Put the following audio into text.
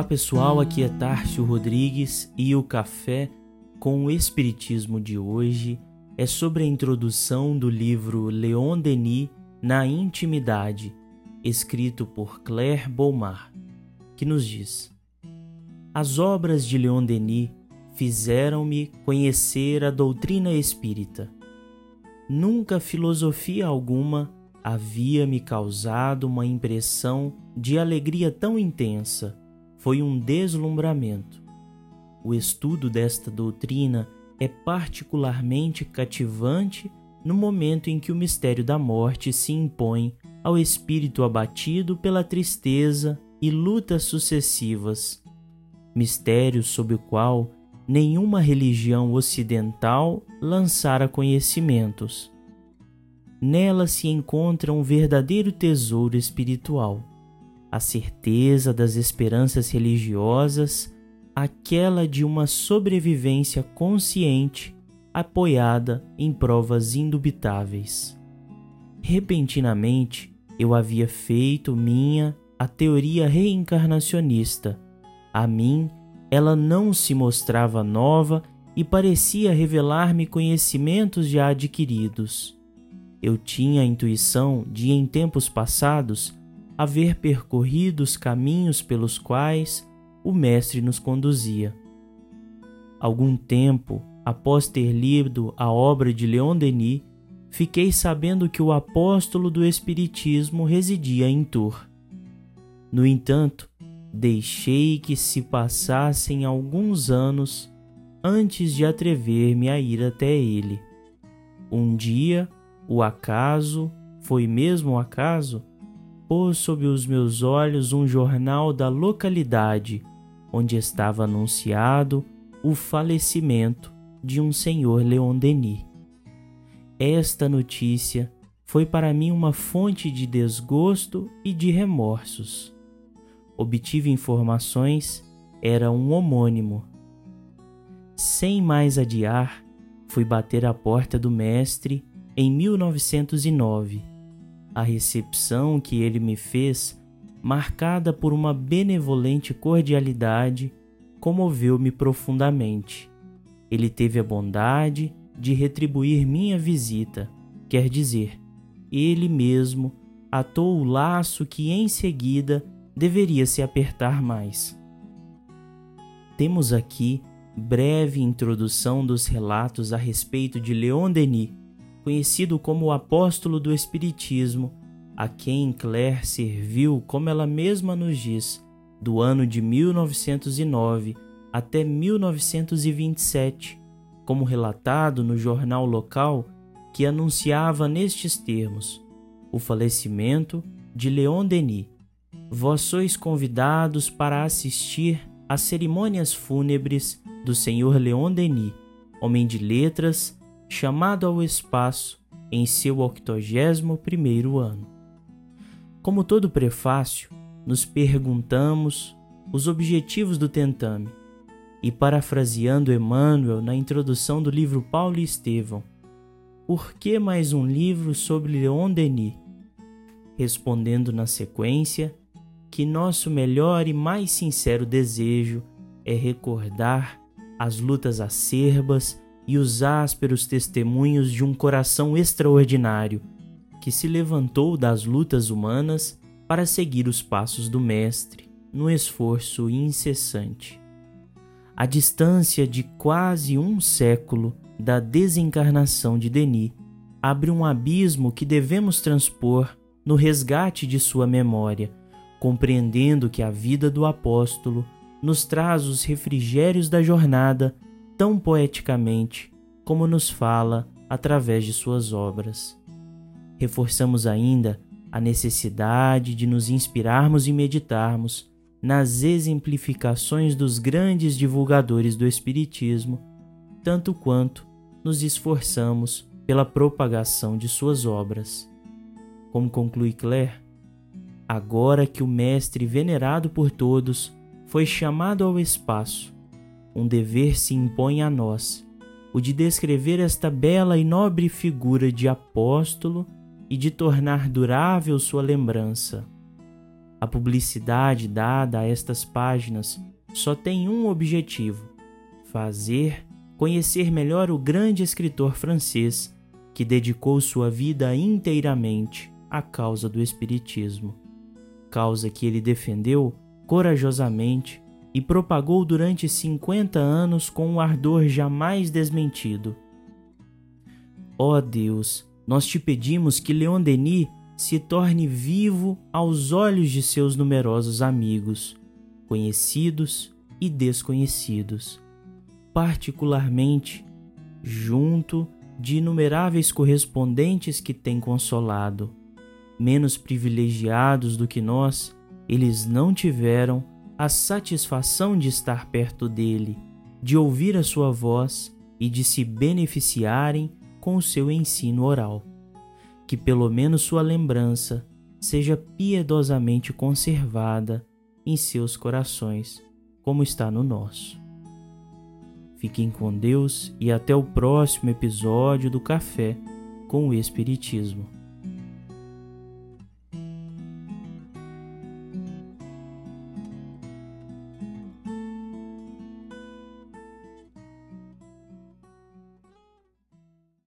Olá pessoal, aqui é Tárcio Rodrigues e o café com o Espiritismo de hoje é sobre a introdução do livro Leon Denis na Intimidade, escrito por Claire Beaumar, que nos diz: As obras de Leon Denis fizeram-me conhecer a doutrina espírita. Nunca filosofia alguma havia me causado uma impressão de alegria tão intensa foi um deslumbramento. O estudo desta doutrina é particularmente cativante no momento em que o mistério da morte se impõe ao espírito abatido pela tristeza e lutas sucessivas, mistério sob o qual nenhuma religião ocidental lançara conhecimentos. Nela se encontra um verdadeiro tesouro espiritual a certeza das esperanças religiosas, aquela de uma sobrevivência consciente apoiada em provas indubitáveis. Repentinamente, eu havia feito minha a teoria reencarnacionista. A mim, ela não se mostrava nova e parecia revelar-me conhecimentos já adquiridos. Eu tinha a intuição de, em tempos passados, haver percorrido os caminhos pelos quais o Mestre nos conduzia. Algum tempo após ter lido a obra de Leon Denis, fiquei sabendo que o apóstolo do Espiritismo residia em Tours. No entanto, deixei que se passassem alguns anos antes de atrever-me a ir até ele. Um dia, o acaso, foi mesmo o acaso, pôs sob os meus olhos um jornal da localidade onde estava anunciado o falecimento de um senhor Leon Denis. Esta notícia foi para mim uma fonte de desgosto e de remorsos. Obtive informações, era um homônimo. Sem mais adiar, fui bater à porta do mestre em 1909 a recepção que ele me fez, marcada por uma benevolente cordialidade, comoveu-me profundamente. Ele teve a bondade de retribuir minha visita, quer dizer, ele mesmo atou o laço que em seguida deveria se apertar mais. Temos aqui breve introdução dos relatos a respeito de Leon Denis, conhecido como o apóstolo do Espiritismo, a quem Claire serviu, como ela mesma nos diz, do ano de 1909 até 1927, como relatado no jornal local que anunciava nestes termos o falecimento de Leon Denis. Vós sois convidados para assistir às cerimônias fúnebres do senhor Leon Denis, homem de letras chamado ao espaço em seu 81º ano. Como todo prefácio, nos perguntamos os objetivos do tentame e parafraseando Emmanuel na introdução do livro Paulo e Estevão, por que mais um livro sobre Leon Denis? Respondendo na sequência que nosso melhor e mais sincero desejo é recordar as lutas acerbas e os ásperos testemunhos de um coração extraordinário que se levantou das lutas humanas para seguir os passos do Mestre no esforço incessante. A distância de quase um século da desencarnação de Denis abre um abismo que devemos transpor no resgate de sua memória, compreendendo que a vida do apóstolo nos traz os refrigérios da jornada tão poeticamente como nos fala através de suas obras. Reforçamos ainda a necessidade de nos inspirarmos e meditarmos nas exemplificações dos grandes divulgadores do Espiritismo, tanto quanto nos esforçamos pela propagação de suas obras. Como conclui Claire, agora que o Mestre venerado por todos foi chamado ao espaço um dever se impõe a nós, o de descrever esta bela e nobre figura de apóstolo e de tornar durável sua lembrança. A publicidade dada a estas páginas só tem um objetivo: fazer conhecer melhor o grande escritor francês que dedicou sua vida inteiramente à causa do Espiritismo, causa que ele defendeu corajosamente e propagou durante 50 anos com um ardor jamais desmentido. Ó oh Deus, nós te pedimos que Leon Denis se torne vivo aos olhos de seus numerosos amigos, conhecidos e desconhecidos, particularmente junto de inumeráveis correspondentes que tem consolado. Menos privilegiados do que nós, eles não tiveram a satisfação de estar perto dele, de ouvir a sua voz e de se beneficiarem com o seu ensino oral. Que pelo menos sua lembrança seja piedosamente conservada em seus corações, como está no nosso. Fiquem com Deus e até o próximo episódio do Café com o Espiritismo.